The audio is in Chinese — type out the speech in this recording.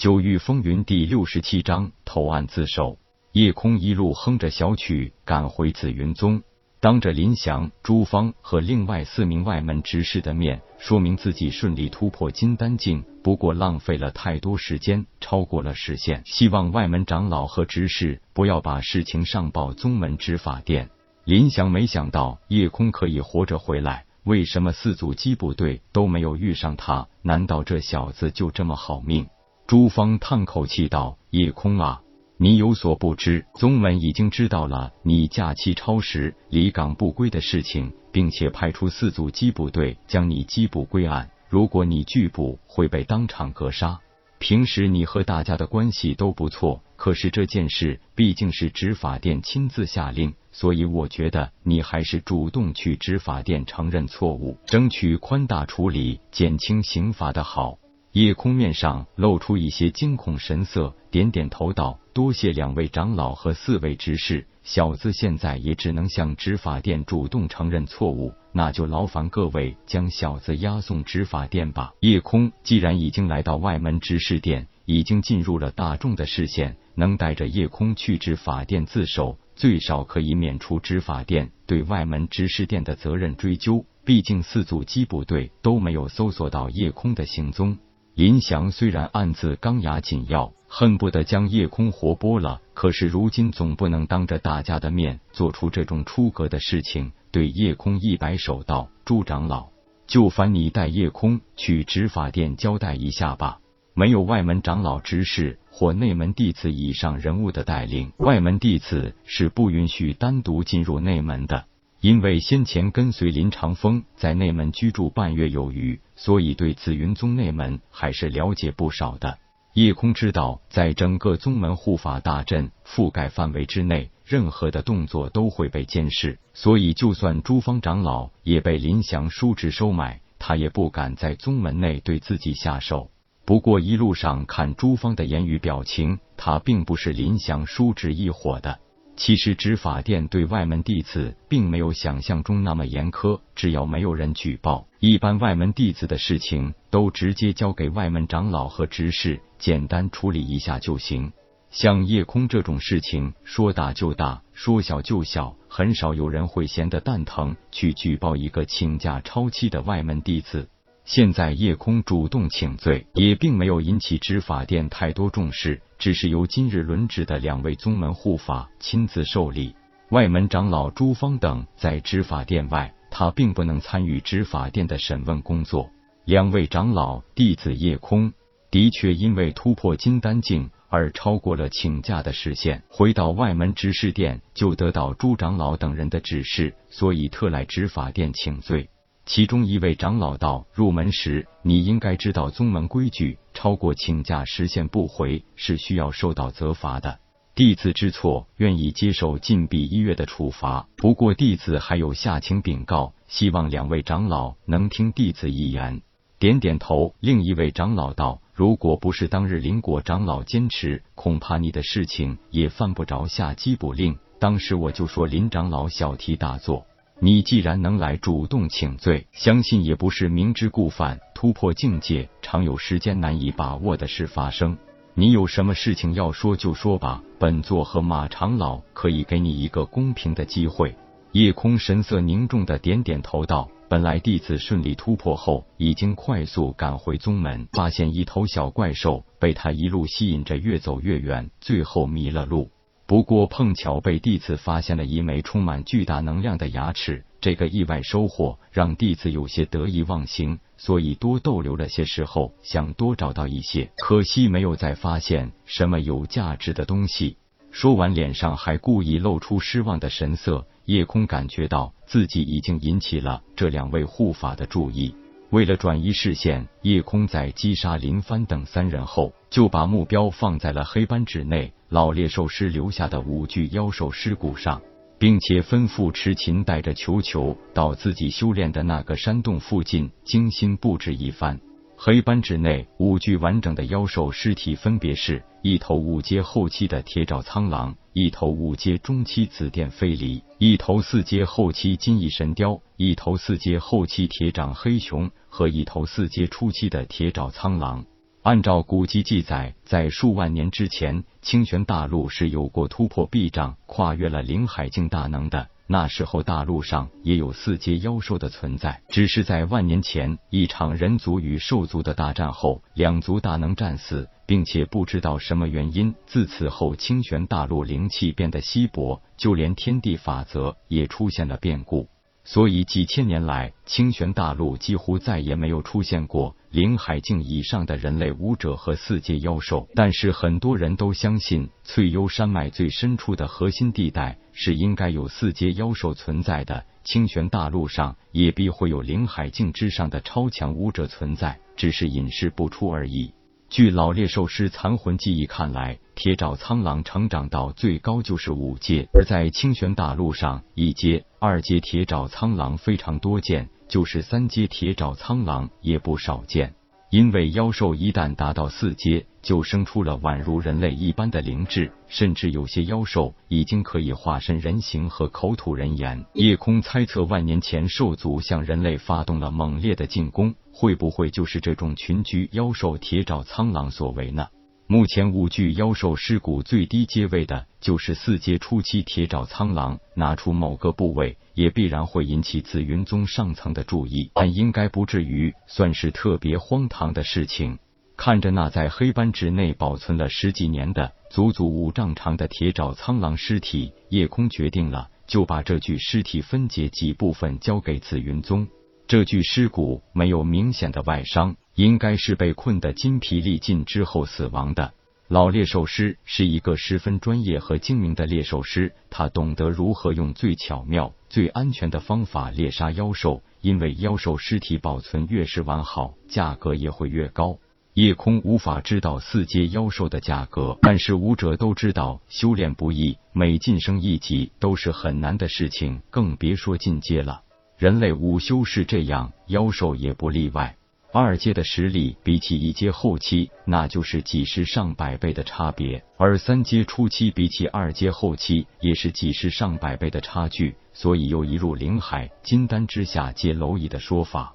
九域风云第六十七章投案自首。叶空一路哼着小曲赶回紫云宗，当着林翔、朱芳和另外四名外门执事的面，说明自己顺利突破金丹境，不过浪费了太多时间，超过了时限，希望外门长老和执事不要把事情上报宗门执法殿。林翔没想到叶空可以活着回来。为什么四组机部队都没有遇上他？难道这小子就这么好命？朱芳叹口气道：“叶空啊，你有所不知，宗门已经知道了你假期超时离岗不归的事情，并且派出四组缉捕队将你缉捕归案。如果你拒捕，会被当场格杀。平时你和大家的关系都不错，可是这件事毕竟是执法殿亲自下令。”所以我觉得你还是主动去执法殿承认错误，争取宽大处理，减轻刑罚的好。叶空面上露出一些惊恐神色，点点头道：“多谢两位长老和四位执事，小子现在也只能向执法殿主动承认错误，那就劳烦各位将小子押送执法殿吧。”叶空既然已经来到外门执事殿，已经进入了大众的视线，能带着叶空去执法殿自首。最少可以免除执法殿对外门执事殿的责任追究。毕竟四组机部队都没有搜索到叶空的行踪。林翔虽然暗自钢牙紧咬，恨不得将叶空活剥了，可是如今总不能当着大家的面做出这种出格的事情。对叶空一摆手道：“朱长老，就烦你带叶空去执法殿交代一下吧。”没有外门长老执事或内门弟子以上人物的带领，外门弟子是不允许单独进入内门的。因为先前跟随林长风在内门居住半月有余，所以对紫云宗内门还是了解不少的。叶空知道，在整个宗门护法大阵覆盖范围之内，任何的动作都会被监视，所以就算朱方长老也被林祥叔侄收买，他也不敢在宗门内对自己下手。不过一路上看朱芳的言语表情，他并不是林祥叔侄一伙的。其实执法殿对外门弟子并没有想象中那么严苛，只要没有人举报，一般外门弟子的事情都直接交给外门长老和执事简单处理一下就行。像夜空这种事情，说大就大，说小就小，很少有人会闲得蛋疼去举报一个请假超期的外门弟子。现在夜空主动请罪，也并没有引起执法殿太多重视，只是由今日轮值的两位宗门护法亲自受理。外门长老朱芳等在执法殿外，他并不能参与执法殿的审问工作。两位长老弟子叶空的确因为突破金丹境而超过了请假的时限，回到外门执事殿就得到朱长老等人的指示，所以特来执法殿请罪。其中一位长老道：“入门时你应该知道宗门规矩，超过请假时限不回是需要受到责罚的。弟子知错，愿意接受禁闭一月的处罚。不过弟子还有下情禀告，希望两位长老能听弟子一言。”点点头。另一位长老道：“如果不是当日林果长老坚持，恐怕你的事情也犯不着下缉捕令。当时我就说林长老小题大做。”你既然能来主动请罪，相信也不是明知故犯。突破境界，常有时间难以把握的事发生。你有什么事情要说就说吧，本座和马长老可以给你一个公平的机会。夜空神色凝重的点点头道：“本来弟子顺利突破后，已经快速赶回宗门，发现一头小怪兽被他一路吸引着越走越远，最后迷了路。”不过碰巧被弟子发现了一枚充满巨大能量的牙齿，这个意外收获让弟子有些得意忘形，所以多逗留了些时候，想多找到一些，可惜没有再发现什么有价值的东西。说完，脸上还故意露出失望的神色。夜空感觉到自己已经引起了这两位护法的注意。为了转移视线，叶空在击杀林帆等三人后，就把目标放在了黑斑指内老猎兽师留下的五具妖兽尸骨上，并且吩咐痴琴带着球球到自己修炼的那个山洞附近精心布置一番。黑斑指内五具完整的妖兽尸体分别是一头五阶后期的铁爪苍狼，一头五阶中期紫电飞离，一头四阶后期金翼神雕，一头四阶后期铁掌黑熊和一头四阶初期的铁爪苍狼。按照古籍记载，在数万年之前，清玄大陆是有过突破壁障、跨越了灵海境大能的。那时候大陆上也有四阶妖兽的存在，只是在万年前一场人族与兽族的大战后，两族大能战死，并且不知道什么原因，自此后清玄大陆灵气变得稀薄，就连天地法则也出现了变故。所以几千年来，清玄大陆几乎再也没有出现过灵海境以上的人类武者和四阶妖兽。但是很多人都相信，翠幽山脉最深处的核心地带是应该有四阶妖兽存在的。清玄大陆上也必会有灵海境之上的超强武者存在，只是隐世不出而已。据老猎兽师残魂记忆看来，铁爪苍狼成长到最高就是五阶，而在清玄大陆上，一阶、二阶铁爪苍狼非常多见，就是三阶铁爪苍狼也不少见。因为妖兽一旦达到四阶，就生出了宛如人类一般的灵智，甚至有些妖兽已经可以化身人形和口吐人言。夜空猜测，万年前兽族向人类发动了猛烈的进攻，会不会就是这种群居妖兽铁爪苍狼所为呢？目前五具妖兽尸骨最低阶位的就是四阶初期铁爪苍狼，拿出某个部位也必然会引起紫云宗上层的注意，但应该不至于算是特别荒唐的事情。看着那在黑斑纸内保存了十几年的足足五丈长的铁爪苍狼尸体，夜空决定了就把这具尸体分解几部分交给紫云宗。这具尸骨没有明显的外伤。应该是被困得筋疲力尽之后死亡的。老猎兽师是一个十分专业和精明的猎兽师，他懂得如何用最巧妙、最安全的方法猎杀妖兽。因为妖兽尸体保存越是完好，价格也会越高。夜空无法知道四阶妖兽的价格，但是武者都知道修炼不易，每晋升一级都是很难的事情，更别说进阶了。人类午休是这样，妖兽也不例外。二阶的实力比起一阶后期，那就是几十上百倍的差别；而三阶初期比起二阶后期，也是几十上百倍的差距。所以又一入灵海，金丹之下皆蝼蚁的说法。